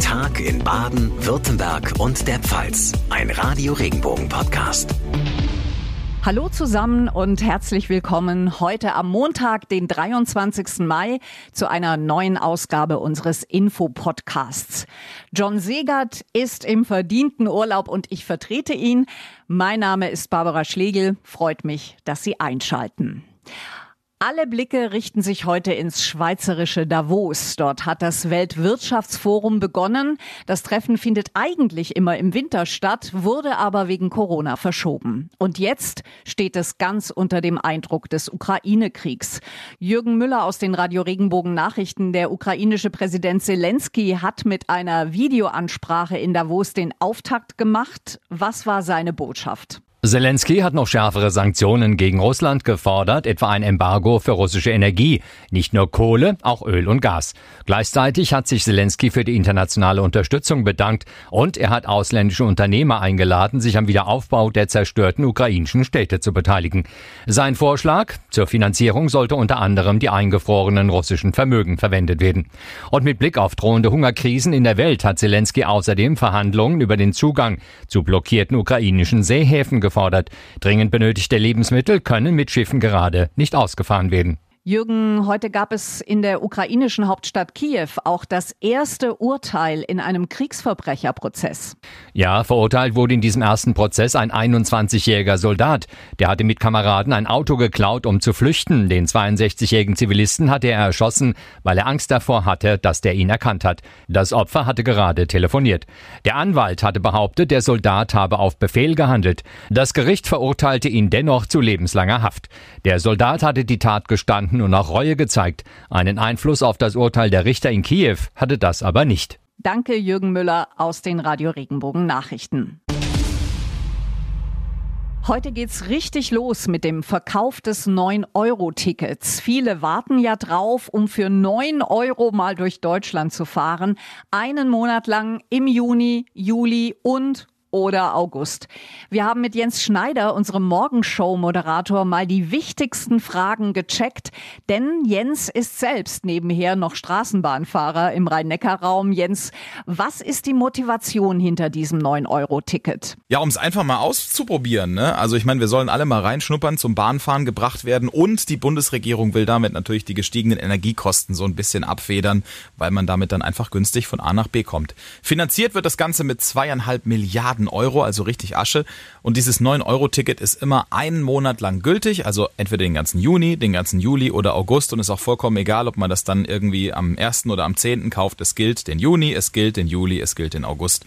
Tag in Baden, Württemberg und der Pfalz. Ein Radio Regenbogen Podcast. Hallo zusammen und herzlich willkommen heute am Montag, den 23. Mai, zu einer neuen Ausgabe unseres Info-Podcasts. John Segert ist im verdienten Urlaub und ich vertrete ihn. Mein Name ist Barbara Schlegel. Freut mich, dass Sie einschalten. Alle Blicke richten sich heute ins schweizerische Davos. Dort hat das Weltwirtschaftsforum begonnen. Das Treffen findet eigentlich immer im Winter statt, wurde aber wegen Corona verschoben. Und jetzt steht es ganz unter dem Eindruck des Ukraine-Kriegs. Jürgen Müller aus den Radio Regenbogen Nachrichten, der ukrainische Präsident Zelensky hat mit einer Videoansprache in Davos den Auftakt gemacht. Was war seine Botschaft? Zelensky hat noch schärfere Sanktionen gegen Russland gefordert, etwa ein Embargo für russische Energie, nicht nur Kohle, auch Öl und Gas. Gleichzeitig hat sich Zelensky für die internationale Unterstützung bedankt und er hat ausländische Unternehmer eingeladen, sich am Wiederaufbau der zerstörten ukrainischen Städte zu beteiligen. Sein Vorschlag zur Finanzierung sollte unter anderem die eingefrorenen russischen Vermögen verwendet werden. Und mit Blick auf drohende Hungerkrisen in der Welt hat Zelensky außerdem Verhandlungen über den Zugang zu blockierten ukrainischen Seehäfen gefordert. Dringend benötigte Lebensmittel können mit Schiffen gerade nicht ausgefahren werden. Jürgen, heute gab es in der ukrainischen Hauptstadt Kiew auch das erste Urteil in einem Kriegsverbrecherprozess. Ja, verurteilt wurde in diesem ersten Prozess ein 21-jähriger Soldat. Der hatte mit Kameraden ein Auto geklaut, um zu flüchten. Den 62-jährigen Zivilisten hatte er erschossen, weil er Angst davor hatte, dass der ihn erkannt hat. Das Opfer hatte gerade telefoniert. Der Anwalt hatte behauptet, der Soldat habe auf Befehl gehandelt. Das Gericht verurteilte ihn dennoch zu lebenslanger Haft. Der Soldat hatte die Tat gestanden Und auch Reue gezeigt. Einen Einfluss auf das Urteil der Richter in Kiew hatte das aber nicht. Danke, Jürgen Müller aus den Radio Regenbogen Nachrichten. Heute geht's richtig los mit dem Verkauf des 9-Euro-Tickets. Viele warten ja drauf, um für 9 Euro mal durch Deutschland zu fahren. Einen Monat lang im Juni, Juli und oder August. Wir haben mit Jens Schneider, unserem Morgenshow-Moderator, mal die wichtigsten Fragen gecheckt, denn Jens ist selbst nebenher noch Straßenbahnfahrer im Rhein-Neckar-Raum. Jens, was ist die Motivation hinter diesem 9-Euro-Ticket? Ja, um es einfach mal auszuprobieren. Ne? Also ich meine, wir sollen alle mal reinschnuppern, zum Bahnfahren gebracht werden und die Bundesregierung will damit natürlich die gestiegenen Energiekosten so ein bisschen abfedern, weil man damit dann einfach günstig von A nach B kommt. Finanziert wird das Ganze mit zweieinhalb Milliarden Milliarden Euro, also richtig Asche. Und dieses 9-Euro-Ticket ist immer einen Monat lang gültig, also entweder den ganzen Juni, den ganzen Juli oder August. Und ist auch vollkommen egal, ob man das dann irgendwie am 1. oder am 10. kauft. Es gilt den Juni, es gilt den Juli, es gilt den August.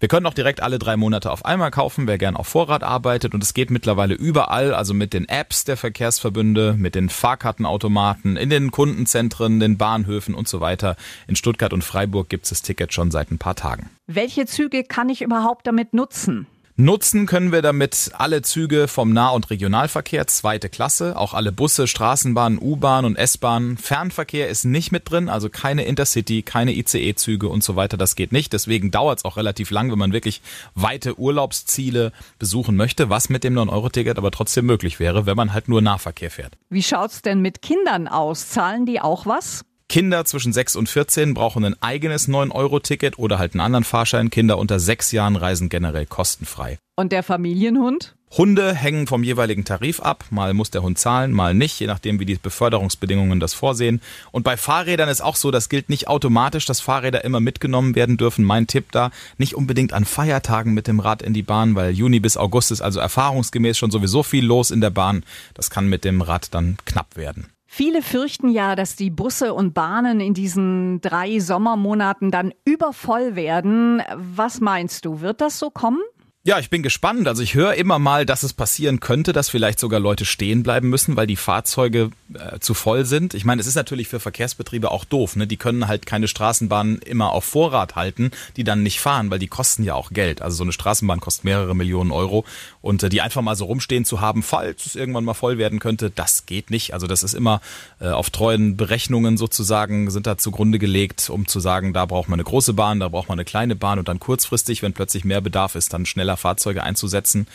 Wir können auch direkt alle drei Monate auf einmal kaufen, wer gern auf Vorrat arbeitet. Und es geht mittlerweile überall, also mit den Apps der Verkehrsverbünde, mit den Fahrkartenautomaten, in den Kundenzentren, den Bahnhöfen und so weiter. In Stuttgart und Freiburg gibt es das Ticket schon seit ein paar Tagen. Welche Züge kann ich überhaupt damit nutzen? Nutzen können wir damit alle Züge vom Nah- und Regionalverkehr, zweite Klasse, auch alle Busse, Straßenbahnen, U-Bahn und S-Bahn. Fernverkehr ist nicht mit drin, also keine Intercity, keine ICE-Züge und so weiter, das geht nicht. Deswegen dauert es auch relativ lang, wenn man wirklich weite Urlaubsziele besuchen möchte, was mit dem 9-Euro-Ticket aber trotzdem möglich wäre, wenn man halt nur Nahverkehr fährt. Wie schaut's denn mit Kindern aus? Zahlen die auch was? Kinder zwischen 6 und 14 brauchen ein eigenes 9-Euro-Ticket oder halt einen anderen Fahrschein. Kinder unter 6 Jahren reisen generell kostenfrei. Und der Familienhund? Hunde hängen vom jeweiligen Tarif ab. Mal muss der Hund zahlen, mal nicht, je nachdem, wie die Beförderungsbedingungen das vorsehen. Und bei Fahrrädern ist auch so, das gilt nicht automatisch, dass Fahrräder immer mitgenommen werden dürfen. Mein Tipp da, nicht unbedingt an Feiertagen mit dem Rad in die Bahn, weil Juni bis August ist also erfahrungsgemäß schon sowieso viel los in der Bahn. Das kann mit dem Rad dann knapp werden. Viele fürchten ja, dass die Busse und Bahnen in diesen drei Sommermonaten dann übervoll werden. Was meinst du, wird das so kommen? Ja, ich bin gespannt. Also ich höre immer mal, dass es passieren könnte, dass vielleicht sogar Leute stehen bleiben müssen, weil die Fahrzeuge äh, zu voll sind. Ich meine, es ist natürlich für Verkehrsbetriebe auch doof. Ne? Die können halt keine Straßenbahnen immer auf Vorrat halten, die dann nicht fahren, weil die kosten ja auch Geld. Also so eine Straßenbahn kostet mehrere Millionen Euro. Und äh, die einfach mal so rumstehen zu haben, falls es irgendwann mal voll werden könnte, das geht nicht. Also das ist immer äh, auf treuen Berechnungen sozusagen, sind da zugrunde gelegt, um zu sagen, da braucht man eine große Bahn, da braucht man eine kleine Bahn und dann kurzfristig, wenn plötzlich mehr Bedarf ist, dann schneller schneller Fahrzeuge einzusetzen.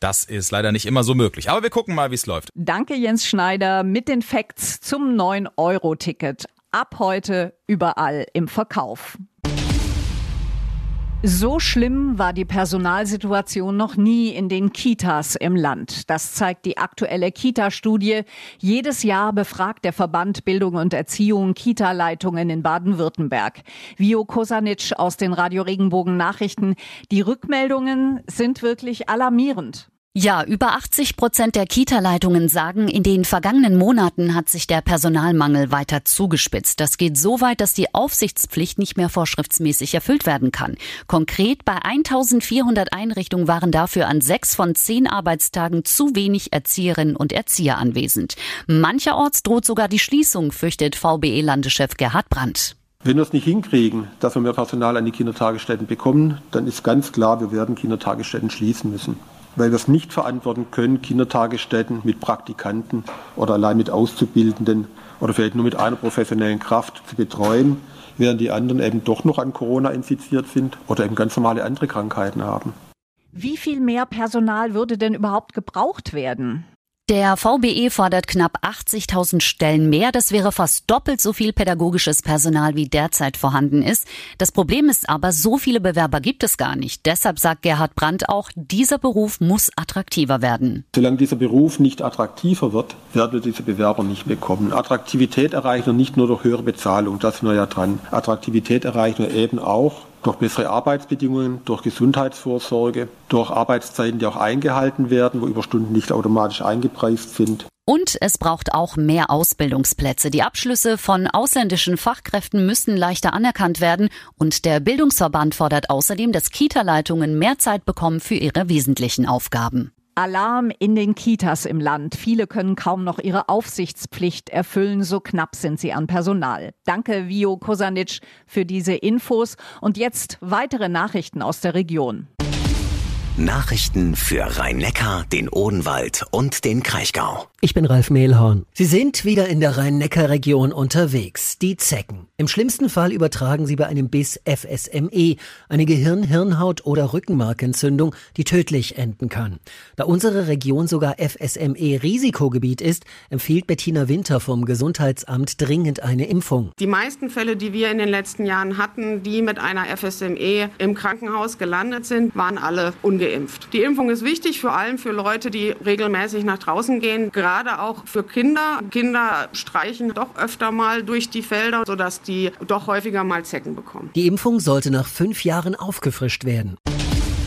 Das ist leider nicht immer so möglich. Aber wir gucken mal, wie es läuft. Danke, Jens Schneider, mit den Facts zum 9-Euro-Ticket. Ab heute überall im Verkauf. So schlimm war die Personalsituation noch nie in den Kitas im Land. Das zeigt die aktuelle Kita-Studie. Jedes Jahr befragt der Verband Bildung und Erziehung Kita-Leitungen in Baden-Württemberg. Vio Kosanic aus den Radio Regenbogen Nachrichten. Die Rückmeldungen sind wirklich alarmierend. Ja, über 80 Prozent der Kita-Leitungen sagen, in den vergangenen Monaten hat sich der Personalmangel weiter zugespitzt. Das geht so weit, dass die Aufsichtspflicht nicht mehr vorschriftsmäßig erfüllt werden kann. Konkret bei 1400 Einrichtungen waren dafür an sechs von zehn Arbeitstagen zu wenig Erzieherinnen und Erzieher anwesend. Mancherorts droht sogar die Schließung, fürchtet VBE-Landeschef Gerhard Brandt. Wenn wir es nicht hinkriegen, dass wir mehr Personal an die Kindertagesstätten bekommen, dann ist ganz klar, wir werden Kindertagesstätten schließen müssen weil wir es nicht verantworten können, Kindertagesstätten mit Praktikanten oder allein mit Auszubildenden oder vielleicht nur mit einer professionellen Kraft zu betreuen, während die anderen eben doch noch an Corona infiziert sind oder eben ganz normale andere Krankheiten haben. Wie viel mehr Personal würde denn überhaupt gebraucht werden? Der VBE fordert knapp 80.000 Stellen mehr. Das wäre fast doppelt so viel pädagogisches Personal wie derzeit vorhanden ist. Das Problem ist aber, so viele Bewerber gibt es gar nicht. Deshalb sagt Gerhard Brandt auch, dieser Beruf muss attraktiver werden. Solange dieser Beruf nicht attraktiver wird, werden wir diese Bewerber nicht bekommen. Attraktivität erreichen wir nicht nur durch höhere Bezahlung, das sind wir ja dran. Attraktivität erreichen wir eben auch durch bessere Arbeitsbedingungen, durch Gesundheitsvorsorge, durch Arbeitszeiten, die auch eingehalten werden, wo Überstunden nicht automatisch eingepreist sind. Und es braucht auch mehr Ausbildungsplätze. Die Abschlüsse von ausländischen Fachkräften müssen leichter anerkannt werden. Und der Bildungsverband fordert außerdem, dass Kita-Leitungen mehr Zeit bekommen für ihre wesentlichen Aufgaben. Alarm in den Kitas im Land. Viele können kaum noch ihre Aufsichtspflicht erfüllen, so knapp sind sie an Personal. Danke, Vio Kosanic, für diese Infos. Und jetzt weitere Nachrichten aus der Region. Nachrichten für Rhein-Neckar, den Odenwald und den Kraichgau. Ich bin Ralf Mehlhorn. Sie sind wieder in der Rhein-Neckar-Region unterwegs. Die Zecken. Im schlimmsten Fall übertragen sie bei einem Biss FSME, eine Gehirn-, Hirnhaut- oder Rückenmarkentzündung, die tödlich enden kann. Da unsere Region sogar FSME-Risikogebiet ist, empfiehlt Bettina Winter vom Gesundheitsamt dringend eine Impfung. Die meisten Fälle, die wir in den letzten Jahren hatten, die mit einer FSME im Krankenhaus gelandet sind, waren alle ungeimpft. Die Impfung ist wichtig, vor allem für Leute, die regelmäßig nach draußen gehen, gerade gerade auch für Kinder. Kinder streichen doch öfter mal durch die Felder, sodass die doch häufiger mal Zecken bekommen. Die Impfung sollte nach fünf Jahren aufgefrischt werden.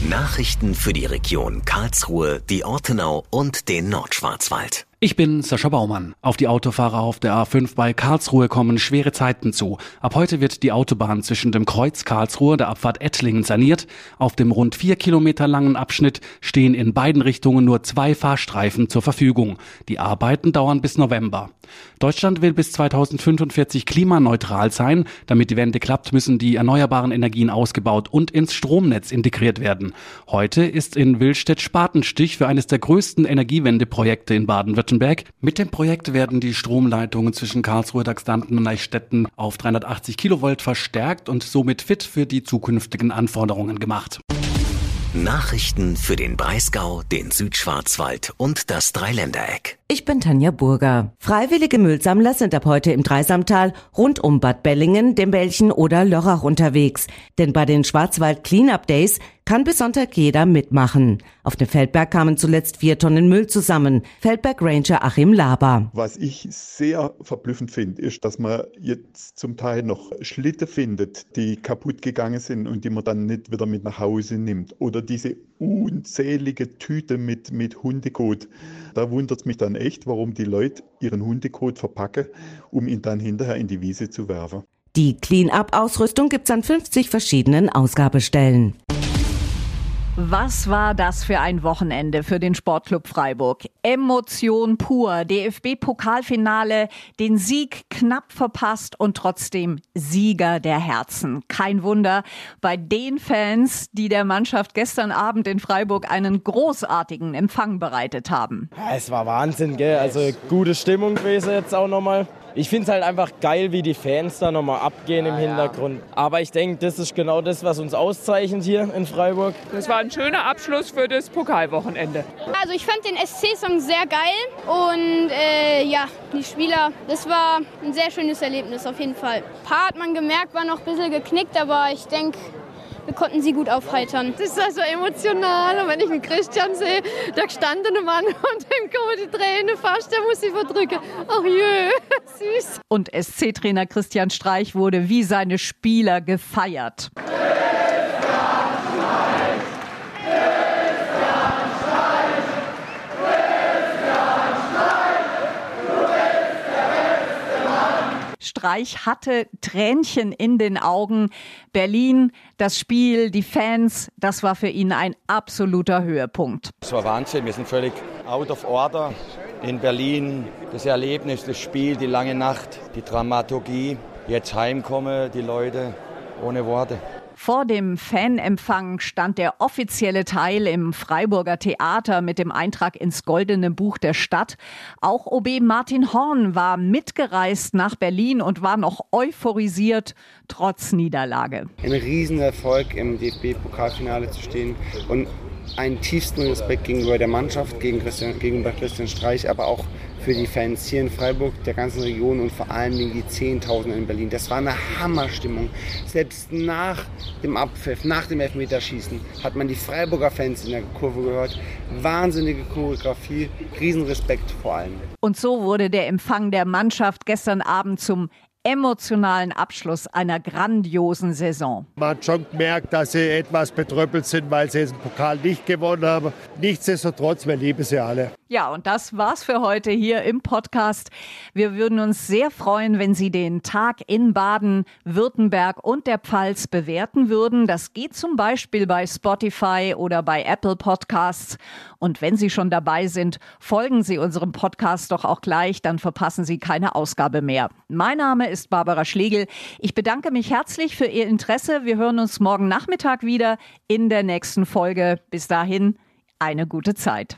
Nachrichten für die Region Karlsruhe, die Ortenau und den Nordschwarzwald. Ich bin Sascha Baumann. Auf die Autofahrer auf der A5 bei Karlsruhe kommen schwere Zeiten zu. Ab heute wird die Autobahn zwischen dem Kreuz Karlsruhe, der Abfahrt Ettlingen saniert. Auf dem rund vier Kilometer langen Abschnitt stehen in beiden Richtungen nur zwei Fahrstreifen zur Verfügung. Die Arbeiten dauern bis November. Deutschland will bis 2045 klimaneutral sein. Damit die Wende klappt, müssen die erneuerbaren Energien ausgebaut und ins Stromnetz integriert werden. Heute ist in Willstedt Spatenstich für eines der größten Energiewendeprojekte in Baden-Württemberg Baden-Württemberg. Mit dem Projekt werden die Stromleitungen zwischen Karlsruhe, Dachstanten und Eichstätten auf 380 Kilovolt verstärkt und somit fit für die zukünftigen Anforderungen gemacht. Nachrichten für den Breisgau, den Südschwarzwald und das Dreiländereck. Ich bin Tanja Burger. Freiwillige Müllsammler sind ab heute im Dreisamtal rund um Bad Bellingen, dem Belchen oder Lörrach unterwegs. Denn bei den Schwarzwald Cleanup Days kann bis Sonntag jeder mitmachen. Auf dem Feldberg kamen zuletzt vier Tonnen Müll zusammen. Feldberg Ranger Achim Laber. Was ich sehr verblüffend finde, ist, dass man jetzt zum Teil noch Schlitte findet, die kaputt gegangen sind und die man dann nicht wieder mit nach Hause nimmt. Oder diese unzählige Tüte mit, mit Hundekot. Da wundert es mich dann echt, warum die Leute ihren Hundekot verpacken, um ihn dann hinterher in die Wiese zu werfen. Die Clean-Up-Ausrüstung gibt's an 50 verschiedenen Ausgabestellen. Was war das für ein Wochenende für den Sportclub Freiburg? Emotion pur, DFB-Pokalfinale, den Sieg knapp verpasst und trotzdem Sieger der Herzen. Kein Wunder bei den Fans, die der Mannschaft gestern Abend in Freiburg einen großartigen Empfang bereitet haben. Es war Wahnsinn, gell? Also gute Stimmung gewesen jetzt auch nochmal ich finde es halt einfach geil, wie die Fans da nochmal abgehen im ja, Hintergrund. Aber ich denke, das ist genau das, was uns auszeichnet hier in Freiburg. Das war ein schöner Abschluss für das Pokalwochenende. Also ich fand den SC-Song sehr geil und äh, ja, die Spieler, das war ein sehr schönes Erlebnis auf jeden Fall. Ein paar hat man gemerkt, war noch ein bisschen geknickt, aber ich denke, wir konnten sie gut aufheitern. Das ist also emotional und wenn ich einen Christian sehe, der gestandene Mann und dann kommen die Tränen fast, der muss sie verdrücken. Ach jö, süß. Und SC-Trainer Christian Streich wurde wie seine Spieler gefeiert. Streich hatte Tränchen in den Augen. Berlin, das Spiel, die Fans, das war für ihn ein absoluter Höhepunkt. Es war Wahnsinn, wir sind völlig out of order in Berlin. Das Erlebnis, das Spiel, die lange Nacht, die Dramaturgie. Jetzt heimkomme, die Leute ohne Worte. Vor dem Fanempfang stand der offizielle Teil im Freiburger Theater mit dem Eintrag ins Goldene Buch der Stadt. Auch OB Martin Horn war mitgereist nach Berlin und war noch euphorisiert, trotz Niederlage. Ein Riesenerfolg im DFB-Pokalfinale zu stehen und einen tiefsten Respekt gegenüber der Mannschaft, gegenüber Christian Streich, aber auch für die Fans hier in Freiburg, der ganzen Region und vor allen Dingen die Zehntausende in Berlin. Das war eine Hammerstimmung. Selbst nach dem Abpfiff, nach dem Elfmeterschießen, hat man die Freiburger Fans in der Kurve gehört. Wahnsinnige Choreografie, Riesenrespekt vor allem. Und so wurde der Empfang der Mannschaft gestern Abend zum emotionalen Abschluss einer grandiosen Saison. Man hat schon gemerkt, dass sie etwas betröppelt sind, weil sie den Pokal nicht gewonnen haben. Nichtsdestotrotz, wir lieben sie alle. Ja, und das war's für heute hier im Podcast. Wir würden uns sehr freuen, wenn Sie den Tag in Baden, Württemberg und der Pfalz bewerten würden. Das geht zum Beispiel bei Spotify oder bei Apple Podcasts. Und wenn Sie schon dabei sind, folgen Sie unserem Podcast doch auch gleich, dann verpassen Sie keine Ausgabe mehr. Mein Name ist Barbara Schlegel. Ich bedanke mich herzlich für Ihr Interesse. Wir hören uns morgen Nachmittag wieder in der nächsten Folge. Bis dahin, eine gute Zeit.